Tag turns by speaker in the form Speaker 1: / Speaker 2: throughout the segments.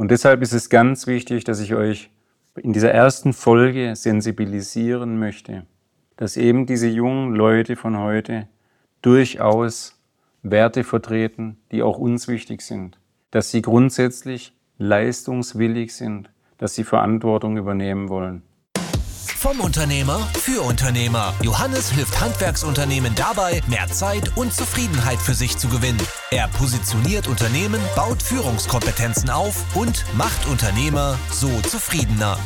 Speaker 1: Und deshalb ist es ganz wichtig, dass ich euch in dieser ersten Folge sensibilisieren möchte, dass eben diese jungen Leute von heute durchaus Werte vertreten, die auch uns wichtig sind, dass sie grundsätzlich leistungswillig sind, dass sie Verantwortung übernehmen wollen.
Speaker 2: Vom Unternehmer für Unternehmer. Johannes hilft Handwerksunternehmen dabei, mehr Zeit und Zufriedenheit für sich zu gewinnen. Er positioniert Unternehmen, baut Führungskompetenzen auf und macht Unternehmer so zufriedener.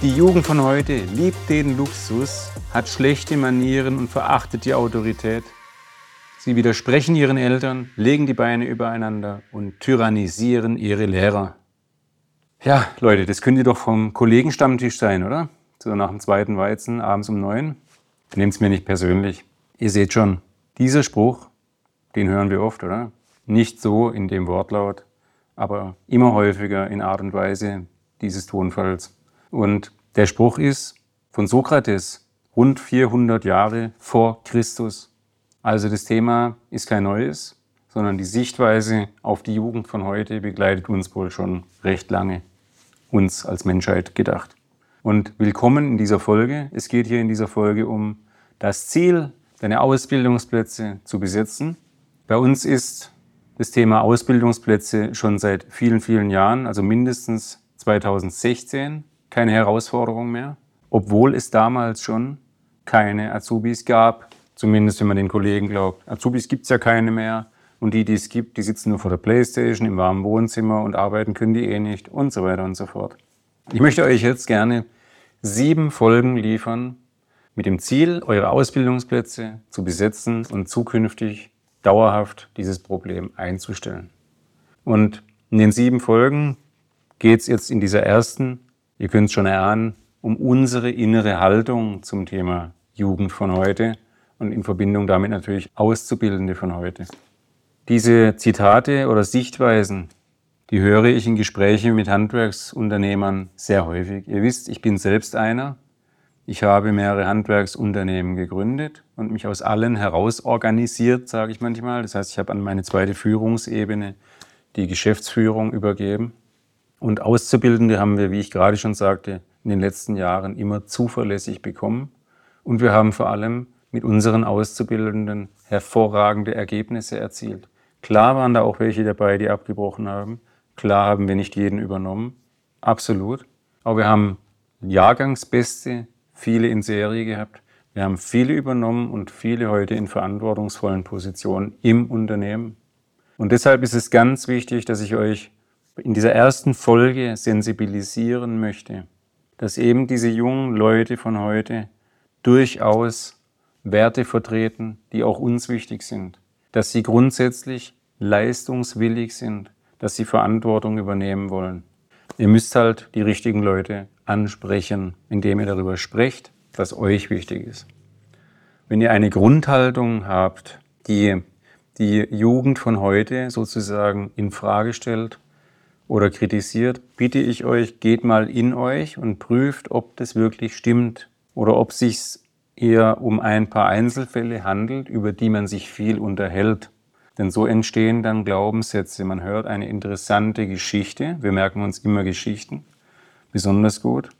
Speaker 1: Die Jugend von heute liebt den Luxus, hat schlechte Manieren und verachtet die Autorität. Sie widersprechen ihren Eltern, legen die Beine übereinander und tyrannisieren ihre Lehrer. Ja, Leute, das könnte doch vom Kollegenstammtisch sein, oder? So nach dem zweiten Weizen, abends um neun. Nehmt es mir nicht persönlich. Ihr seht schon, dieser Spruch, den hören wir oft, oder? Nicht so in dem Wortlaut, aber immer häufiger in Art und Weise dieses Tonfalls. Und der Spruch ist von Sokrates, rund 400 Jahre vor Christus. Also das Thema ist kein neues, sondern die Sichtweise auf die Jugend von heute begleitet uns wohl schon recht lange, uns als Menschheit gedacht. Und willkommen in dieser Folge. Es geht hier in dieser Folge um das Ziel, deine Ausbildungsplätze zu besetzen. Bei uns ist das Thema Ausbildungsplätze schon seit vielen, vielen Jahren, also mindestens 2016, keine Herausforderung mehr, obwohl es damals schon keine Azubis gab, zumindest wenn man den Kollegen glaubt. Azubis gibt es ja keine mehr. Und die, die es gibt, die sitzen nur vor der Playstation im warmen Wohnzimmer und arbeiten können die eh nicht und so weiter und so fort. Ich möchte euch jetzt gerne sieben Folgen liefern mit dem Ziel, eure Ausbildungsplätze zu besetzen und zukünftig dauerhaft dieses Problem einzustellen. Und in den sieben Folgen geht es jetzt in dieser ersten, ihr könnt es schon erahnen, um unsere innere Haltung zum Thema Jugend von heute und in Verbindung damit natürlich Auszubildende von heute. Diese Zitate oder Sichtweisen, die höre ich in Gesprächen mit Handwerksunternehmern sehr häufig. Ihr wisst, ich bin selbst einer. Ich habe mehrere Handwerksunternehmen gegründet und mich aus allen heraus organisiert, sage ich manchmal. Das heißt, ich habe an meine zweite Führungsebene die Geschäftsführung übergeben. Und Auszubildende haben wir, wie ich gerade schon sagte, in den letzten Jahren immer zuverlässig bekommen. Und wir haben vor allem mit unseren Auszubildenden hervorragende Ergebnisse erzielt. Klar waren da auch welche dabei, die abgebrochen haben. Klar haben wir nicht jeden übernommen. Absolut. Aber wir haben Jahrgangsbeste, viele in Serie gehabt. Wir haben viele übernommen und viele heute in verantwortungsvollen Positionen im Unternehmen. Und deshalb ist es ganz wichtig, dass ich euch in dieser ersten Folge sensibilisieren möchte, dass eben diese jungen Leute von heute durchaus Werte vertreten, die auch uns wichtig sind, dass sie grundsätzlich leistungswillig sind, dass sie Verantwortung übernehmen wollen. Ihr müsst halt die richtigen Leute ansprechen, indem ihr darüber sprecht, was euch wichtig ist. Wenn ihr eine Grundhaltung habt, die die Jugend von heute sozusagen in Frage stellt oder kritisiert, bitte ich euch, geht mal in euch und prüft, ob das wirklich stimmt oder ob sich eher um ein paar Einzelfälle handelt, über die man sich viel unterhält denn so entstehen dann Glaubenssätze. Man hört eine interessante Geschichte. Wir merken uns immer Geschichten, besonders gut.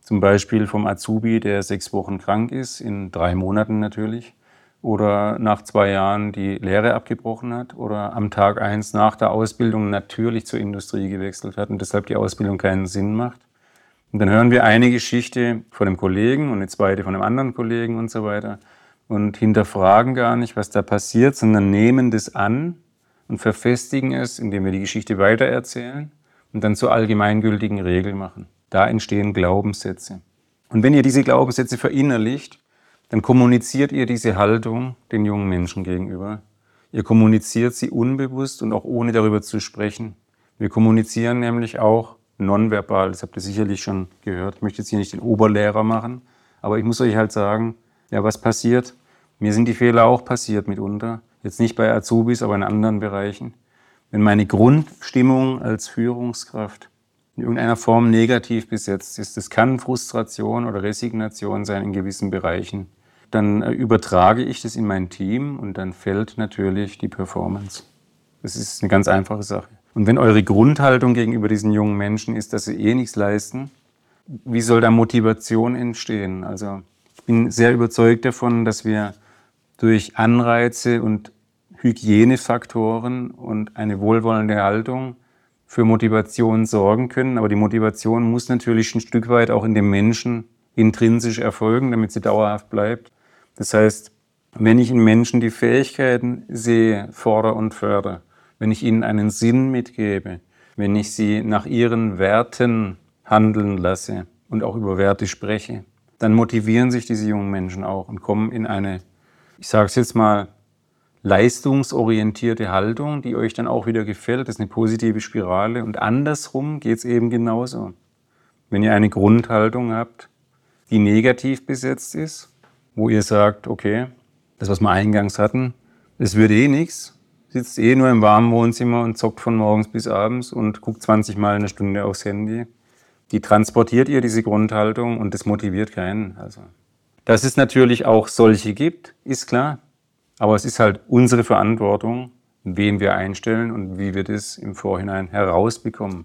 Speaker 1: Zum Beispiel vom Azubi, der sechs Wochen krank ist, in drei Monaten natürlich. Oder nach zwei Jahren die Lehre abgebrochen hat. Oder am Tag eins nach der Ausbildung natürlich zur Industrie gewechselt hat und deshalb die Ausbildung keinen Sinn macht. Und dann hören wir eine Geschichte von einem Kollegen und eine zweite von einem anderen Kollegen und so weiter und hinterfragen gar nicht, was da passiert, sondern nehmen das an und verfestigen es, indem wir die Geschichte weitererzählen und dann zur allgemeingültigen Regel machen. Da entstehen Glaubenssätze. Und wenn ihr diese Glaubenssätze verinnerlicht, dann kommuniziert ihr diese Haltung den jungen Menschen gegenüber. Ihr kommuniziert sie unbewusst und auch ohne darüber zu sprechen. Wir kommunizieren nämlich auch nonverbal. Das habt ihr sicherlich schon gehört. Ich möchte jetzt hier nicht den Oberlehrer machen, aber ich muss euch halt sagen, ja, was passiert, mir sind die Fehler auch passiert mitunter. Jetzt nicht bei Azubis, aber in anderen Bereichen. Wenn meine Grundstimmung als Führungskraft in irgendeiner Form negativ besetzt ist, das kann Frustration oder Resignation sein in gewissen Bereichen, dann äh, übertrage ich das in mein Team und dann fällt natürlich die Performance. Das ist eine ganz einfache Sache. Und wenn eure Grundhaltung gegenüber diesen jungen Menschen ist, dass sie eh nichts leisten, wie soll da Motivation entstehen? Also ich bin sehr überzeugt davon, dass wir durch Anreize und Hygienefaktoren und eine wohlwollende Haltung für Motivation sorgen können. Aber die Motivation muss natürlich ein Stück weit auch in dem Menschen intrinsisch erfolgen, damit sie dauerhaft bleibt. Das heißt, wenn ich in Menschen die Fähigkeiten sehe, fordere und fördere, wenn ich ihnen einen Sinn mitgebe, wenn ich sie nach ihren Werten handeln lasse und auch über Werte spreche, dann motivieren sich diese jungen Menschen auch und kommen in eine, ich sage es jetzt mal, leistungsorientierte Haltung, die euch dann auch wieder gefällt. Das ist eine positive Spirale. Und andersrum geht es eben genauso. Wenn ihr eine Grundhaltung habt, die negativ besetzt ist, wo ihr sagt, okay, das, was wir eingangs hatten, das würde eh nichts, sitzt eh nur im warmen Wohnzimmer und zockt von morgens bis abends und guckt 20 Mal eine Stunde aufs Handy. Die transportiert ihr diese Grundhaltung und das motiviert keinen. Also, dass es natürlich auch solche gibt, ist klar. Aber es ist halt unsere Verantwortung, wen wir einstellen und wie wir das im Vorhinein herausbekommen.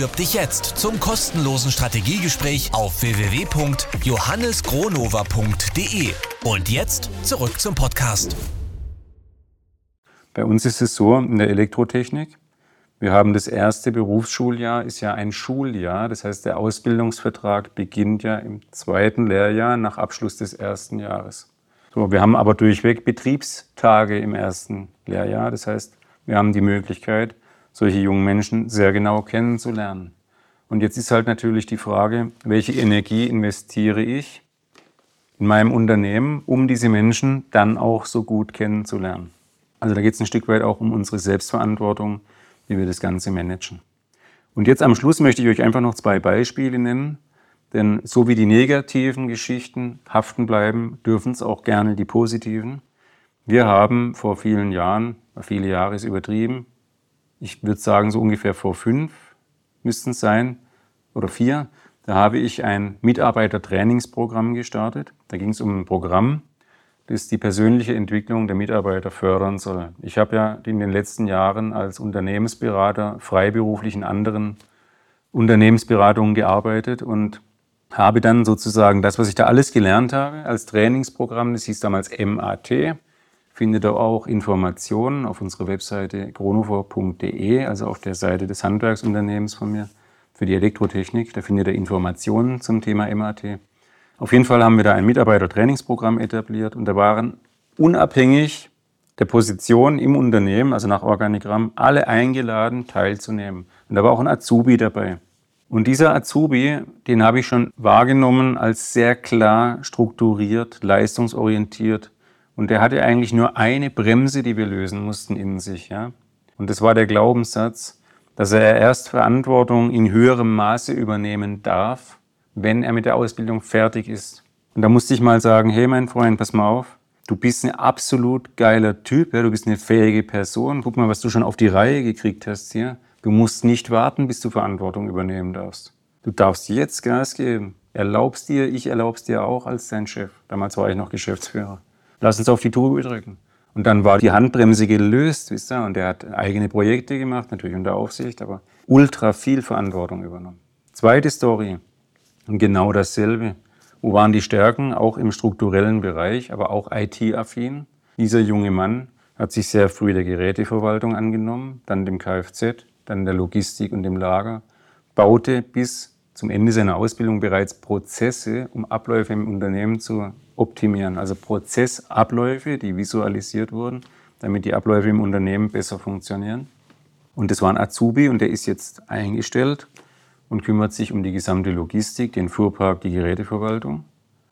Speaker 2: dich jetzt zum kostenlosen Strategiegespräch auf www.johannesgronova.de. Und jetzt zurück zum Podcast.
Speaker 1: Bei uns ist es so in der Elektrotechnik. Wir haben das erste Berufsschuljahr, ist ja ein Schuljahr. Das heißt, der Ausbildungsvertrag beginnt ja im zweiten Lehrjahr nach Abschluss des ersten Jahres. So, wir haben aber durchweg Betriebstage im ersten Lehrjahr. Das heißt, wir haben die Möglichkeit, solche jungen Menschen sehr genau kennenzulernen. Und jetzt ist halt natürlich die Frage, welche Energie investiere ich in meinem Unternehmen, um diese Menschen dann auch so gut kennenzulernen. Also da geht es ein Stück weit auch um unsere Selbstverantwortung, wie wir das Ganze managen. Und jetzt am Schluss möchte ich euch einfach noch zwei Beispiele nennen, denn so wie die negativen Geschichten haften bleiben, dürfen es auch gerne die positiven. Wir haben vor vielen Jahren, viele Jahre ist übertrieben, ich würde sagen, so ungefähr vor fünf müssten es sein oder vier. Da habe ich ein Mitarbeitertrainingsprogramm gestartet. Da ging es um ein Programm, das die persönliche Entwicklung der Mitarbeiter fördern soll. Ich habe ja in den letzten Jahren als Unternehmensberater freiberuflich in anderen Unternehmensberatungen gearbeitet und habe dann sozusagen das, was ich da alles gelernt habe als Trainingsprogramm, das hieß damals MAT, findet ihr auch Informationen auf unserer Webseite gronover.de, also auf der Seite des Handwerksunternehmens von mir für die Elektrotechnik. Da findet ihr Informationen zum Thema MAT. Auf jeden Fall haben wir da ein Mitarbeitertrainingsprogramm etabliert und da waren unabhängig der Position im Unternehmen, also nach Organigramm, alle eingeladen, teilzunehmen. Und da war auch ein Azubi dabei. Und dieser Azubi, den habe ich schon wahrgenommen als sehr klar strukturiert, leistungsorientiert, und der hatte eigentlich nur eine Bremse, die wir lösen mussten in sich. Ja? Und das war der Glaubenssatz, dass er erst Verantwortung in höherem Maße übernehmen darf, wenn er mit der Ausbildung fertig ist. Und da musste ich mal sagen, hey mein Freund, pass mal auf, du bist ein absolut geiler Typ, ja? du bist eine fähige Person, guck mal, was du schon auf die Reihe gekriegt hast hier. Du musst nicht warten, bis du Verantwortung übernehmen darfst. Du darfst jetzt Gas geben. Erlaubst dir, ich erlaub's dir auch als dein Chef. Damals war ich noch Geschäftsführer lass uns auf die Tube drücken. Und dann war die Handbremse gelöst, wisst ihr, und er hat eigene Projekte gemacht, natürlich unter Aufsicht, aber ultra viel Verantwortung übernommen. Zweite Story, und genau dasselbe. Wo waren die Stärken? Auch im strukturellen Bereich, aber auch IT-affin. Dieser junge Mann hat sich sehr früh der Geräteverwaltung angenommen, dann dem Kfz, dann der Logistik und dem Lager, baute bis zum Ende seiner Ausbildung bereits Prozesse, um Abläufe im Unternehmen zu optimieren. Also Prozessabläufe, die visualisiert wurden, damit die Abläufe im Unternehmen besser funktionieren. Und das war ein Azubi und der ist jetzt eingestellt und kümmert sich um die gesamte Logistik, den Fuhrpark, die Geräteverwaltung.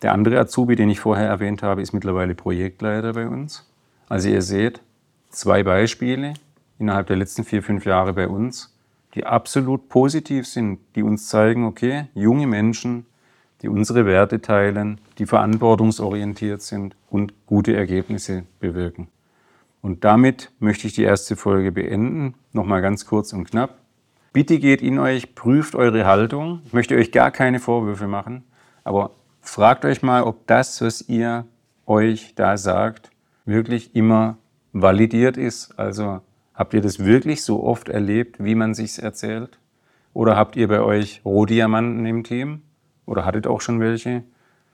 Speaker 1: Der andere Azubi, den ich vorher erwähnt habe, ist mittlerweile Projektleiter bei uns. Also ihr seht, zwei Beispiele, innerhalb der letzten vier, fünf Jahre bei uns, die absolut positiv sind, die uns zeigen, okay, junge Menschen, die unsere Werte teilen, die verantwortungsorientiert sind und gute Ergebnisse bewirken. Und damit möchte ich die erste Folge beenden. Nochmal ganz kurz und knapp. Bitte geht in euch, prüft eure Haltung. Ich möchte euch gar keine Vorwürfe machen, aber fragt euch mal, ob das, was ihr euch da sagt, wirklich immer validiert ist. Also habt ihr das wirklich so oft erlebt, wie man sich's erzählt? Oder habt ihr bei euch Rohdiamanten im Team? Oder hattet auch schon welche,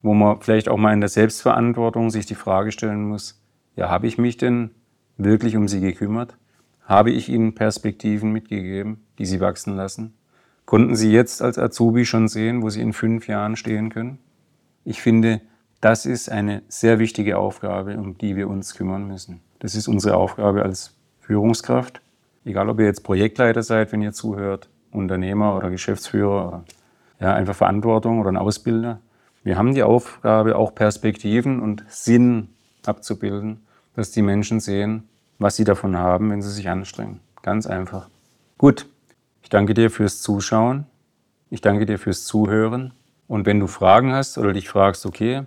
Speaker 1: wo man vielleicht auch mal in der Selbstverantwortung sich die Frage stellen muss, ja, habe ich mich denn wirklich um sie gekümmert? Habe ich ihnen Perspektiven mitgegeben, die sie wachsen lassen? Konnten sie jetzt als Azubi schon sehen, wo sie in fünf Jahren stehen können? Ich finde, das ist eine sehr wichtige Aufgabe, um die wir uns kümmern müssen. Das ist unsere Aufgabe als Führungskraft. Egal, ob ihr jetzt Projektleiter seid, wenn ihr zuhört, Unternehmer oder Geschäftsführer oder ja, einfach Verantwortung oder ein Ausbilder. Wir haben die Aufgabe, auch Perspektiven und Sinn abzubilden, dass die Menschen sehen, was sie davon haben, wenn sie sich anstrengen. Ganz einfach. Gut, ich danke dir fürs Zuschauen. Ich danke dir fürs Zuhören. Und wenn du Fragen hast oder dich fragst, okay,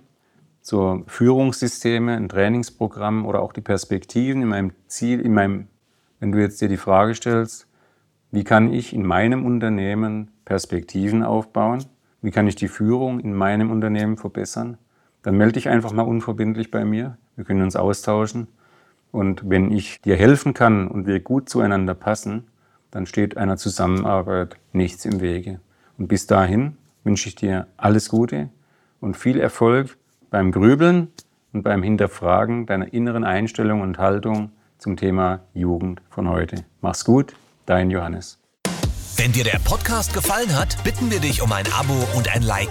Speaker 1: so Führungssysteme, ein Trainingsprogramm oder auch die Perspektiven in meinem Ziel, in meinem, wenn du jetzt dir die Frage stellst, wie kann ich in meinem Unternehmen Perspektiven aufbauen? Wie kann ich die Führung in meinem Unternehmen verbessern? Dann melde dich einfach mal unverbindlich bei mir. Wir können uns austauschen. Und wenn ich dir helfen kann und wir gut zueinander passen, dann steht einer Zusammenarbeit nichts im Wege. Und bis dahin wünsche ich dir alles Gute und viel Erfolg beim Grübeln und beim Hinterfragen deiner inneren Einstellung und Haltung zum Thema Jugend von heute. Mach's gut, dein Johannes.
Speaker 2: Wenn dir der Podcast gefallen hat, bitten wir dich um ein Abo und ein Like.